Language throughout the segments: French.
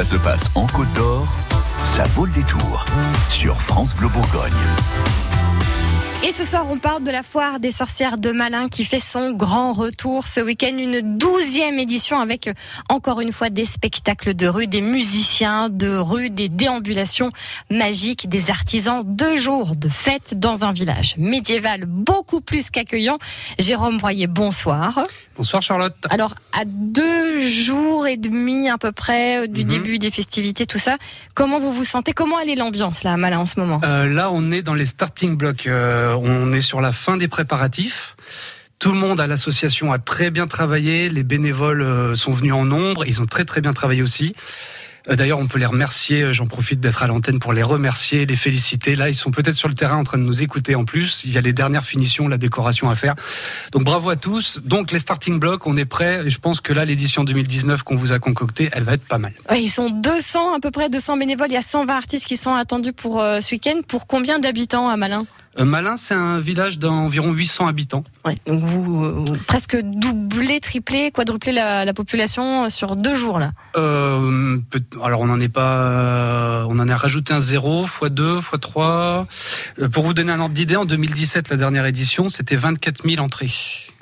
Ça se passe en Côte d'Or, ça vaut le détour sur France Bleu Bourgogne. Et ce soir, on parle de la foire des sorcières de Malin qui fait son grand retour ce week-end, une douzième édition avec euh, encore une fois des spectacles de rue, des musiciens de rue, des déambulations magiques, des artisans, deux jours de fête dans un village médiéval beaucoup plus qu'accueillant. Jérôme Broyer, bonsoir. Bonsoir Charlotte. Alors, à deux jours et demi à peu près euh, du Mhm. début des festivités, tout ça, comment vous vous sentez? Comment elle est l'ambiance là à Malin en ce moment? Euh, là, on est dans les starting blocks. Euh, on est sur la fin des préparatifs. Tout le monde à l'association a très bien travaillé. Les bénévoles euh, sont venus en nombre. Ils ont très très bien travaillé aussi. Euh, D'ailleurs, on peut les remercier. Euh, J'en profite d'être à l'antenne pour les remercier, les féliciter. Là, ils sont peut-être sur le terrain en train de nous écouter en plus. Il y a les dernières finitions, la décoration à faire. Donc bravo à tous. Donc les starting blocks, on est prêts. Et je pense que là, l'édition 2019 qu'on vous a concoctée, elle va être pas mal. Ouais, Ils sont 200, à peu près 200 bénévoles. Il y a 120 artistes qui sont attendus pour euh, ce week-end. Pour combien d'habitants à Malin? Euh, Malin, c'est un village d'environ 800 habitants. ouais, Donc vous euh, presque doublez, triplez, quadruplez la, la population euh, sur deux jours là. Euh, alors on n'en est pas, euh, on en a rajouté un 0 fois 2 fois 3. Euh, pour vous donner un ordre d'idée, en 2017, la dernière édition, c'était 24 000 entrées.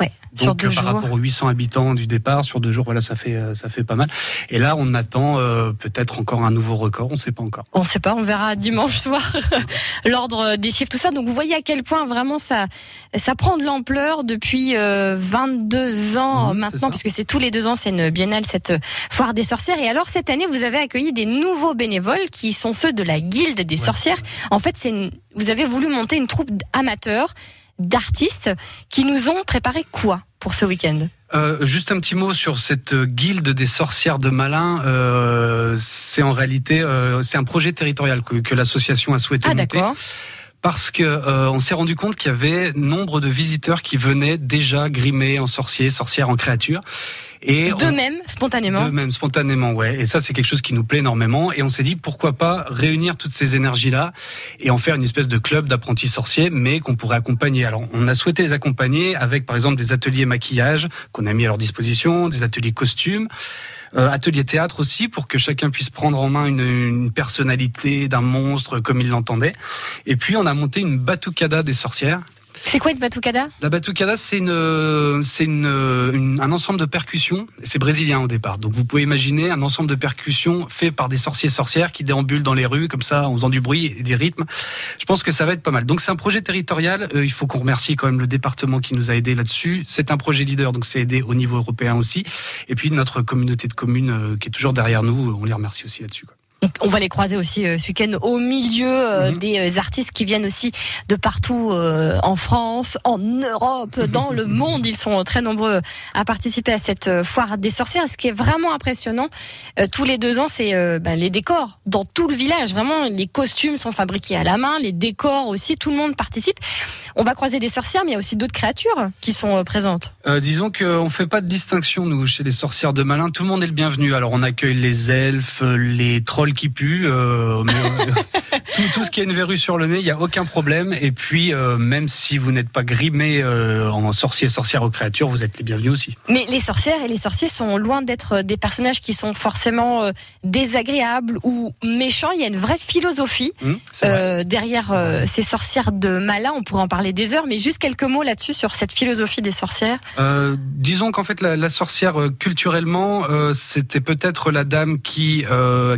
Ouais, sur Donc deux euh, par jours. rapport aux 800 habitants du départ, sur deux jours, voilà, ça fait euh, ça fait pas mal. Et là, on attend euh, peut-être encore un nouveau record, on ne sait pas encore. On ne sait pas, on verra dimanche soir l'ordre des chiffres, tout ça. Donc vous voyez à quel point vraiment ça, ça prend de l'ampleur depuis euh, 22 ans Mhm, maintenant, puisque c'est tous les deux ans, c'est une biennale, cette foire des sorcières. Et alors cette année, vous avez accueilli des nouveaux bénévoles qui sont ceux de la Guilde des Ouais. sorcières. En fait, c'est une- vous avez voulu monter une troupe d'amateurs, d'artistes qui nous ont préparé quoi pour ce week-end Euh, juste un petit mot sur cette euh, guilde des sorcières de Malin. Euh, c'est en réalité euh, c'est un projet territorial que, que l'association a souhaité Ah monter. parce que euh, on s'est rendu compte qu'il y avait nombre de visiteurs qui venaient déjà grimés en sorciers, sorcières en créatures. Et on- D'eux-mêmes, spontanément. d'eux-mêmes, spontanément, ouais. Et ça, c'est quelque chose qui nous plaît énormément. Et on s'est dit, pourquoi pas réunir toutes ces énergies-là et en faire une espèce de club d'apprentis sorciers, mais qu'on pourrait accompagner. Alors, on a souhaité les accompagner avec, par exemple, des ateliers maquillage qu'on a mis à leur disposition, des ateliers costumes. Euh, atelier théâtre aussi pour que chacun puisse prendre en main une, une personnalité d'un monstre comme il l'entendait. Et puis on a monté une batucada des sorcières. C'est quoi une batucada? La batucada, c'est un ensemble de percussions. C'est brésilien au départ. Donc vous pouvez imaginer un ensemble de percussions fait par des sorciers et sorcières qui déambulent dans les rues comme ça en faisant du bruit et des rythmes. Je pense que ça va être pas mal. Donc c'est un projet territorial. Euh, il faut qu'on remercie quand même le département qui nous a aidés là-dessus. C'est un projet leader, donc c'est aidé au niveau européen aussi. Et puis notre communauté de communes euh, qui est toujours derrière nous, on les remercie aussi là-dessus. On va les croiser aussi euh, ce week-end au milieu euh, Mhm. des euh, artistes qui viennent aussi de partout euh, en France, en Europe, dans le monde. Ils sont très nombreux à participer à cette foire des sorcières. Et Ce qui est vraiment impressionnant, tous les deux ans, c'est ben, les décors dans tout le village. Vraiment, les costumes sont fabriqués à la main, les décors aussi. Tout le monde participe. On va croiser des sorcières, mais il y a aussi d'autres créatures qui sont présentes. Disons qu'on fait pas de distinction nous chez les sorcières de Malin. Tout le monde est le bienvenu. Alors on accueille les elfes, les trolls qui puent, euh, mais, euh, tout, tout ce qui a une verrue sur le nez, il y a aucun problème. Et puis euh, même si vous n'êtes pas grimé euh, en sorcier, sorcière ou créature, vous êtes les bienvenus aussi. Mais les sorcières et les sorciers sont loin d'être des personnages qui sont forcément désagréables ou méchants. Il y a une vraie philosophie Hum, vrai. derrière ces sorcières de Malin. On pourrait en parler des heures, mais juste quelques mots là-dessus sur cette philosophie des sorcières. Disons qu'en fait la, la sorcière culturellement c'était peut-être la dame qui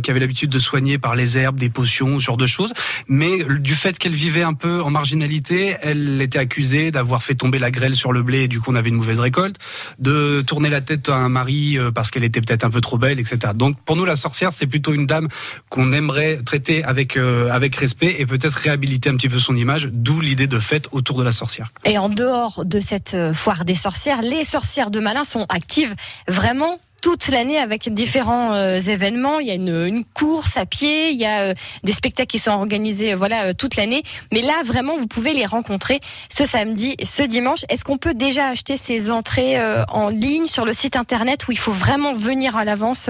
qui avait l'habitude de soigner par les herbes, des potions, ce genre de choses, mais du fait qu'elle vivait un peu en marginalité, elle était accusée d'avoir fait tomber la grêle sur le blé et du coup on avait une mauvaise récolte, de tourner la tête à un mari euh, parce qu'elle était peut-être un peu trop belle, etc. Donc pour nous la sorcière c'est plutôt une dame qu'on aimerait traiter avec euh, avec respect et peut-être réhabiliter un petit peu son image, d'où l'idée de fête autour de la sorcière. Et en dehors de cette euh, foire des sorcières, les sorcières de Malin sont actives vraiment toute l'année avec différents euh, événements. Il y a une, une course à pied, il y a euh, des spectacles qui sont organisés euh, voilà euh, toute l'année. Mais là, vraiment, vous pouvez les rencontrer ce samedi, ce dimanche. Est-ce qu'on peut déjà acheter ces entrées en ligne sur le site internet où il faut vraiment venir à l'avance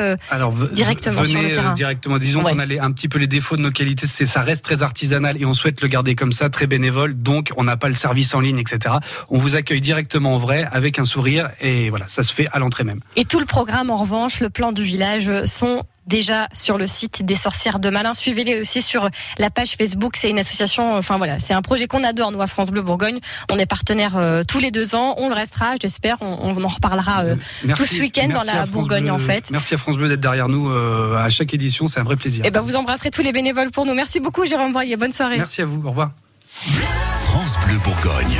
Directement venez sur le terrain? directement. Disons Ouais. qu'on a les- un petit peu les défauts de nos qualités, c'est ça reste très artisanal et on souhaite le garder comme ça, très bénévole. Donc on n'a pas le service en ligne, etc. On vous accueille directement en vrai avec un sourire et voilà, ça se fait à l'entrée même. Et tout le programme, en revanche, le plan du village, euh, sont déjà sur le site des sorcières de Malin. Suivez-les aussi sur la page Facebook. C'est une association, enfin voilà, c'est un projet qu'on adore, nous, à France Bleu Bourgogne. On est partenaire euh, tous les deux ans. On le restera, j'espère. On, en reparlera euh, tout ce week-end dans la Bourgogne, en fait. Merci à France Bleu d'être derrière nous euh, à chaque édition. C'est un vrai plaisir. Et eh ben, vous embrasserez tous les bénévoles pour nous. Merci beaucoup, Jérôme Voyer. Bonne soirée. Merci à vous. Au revoir. France Bleu Bourgogne.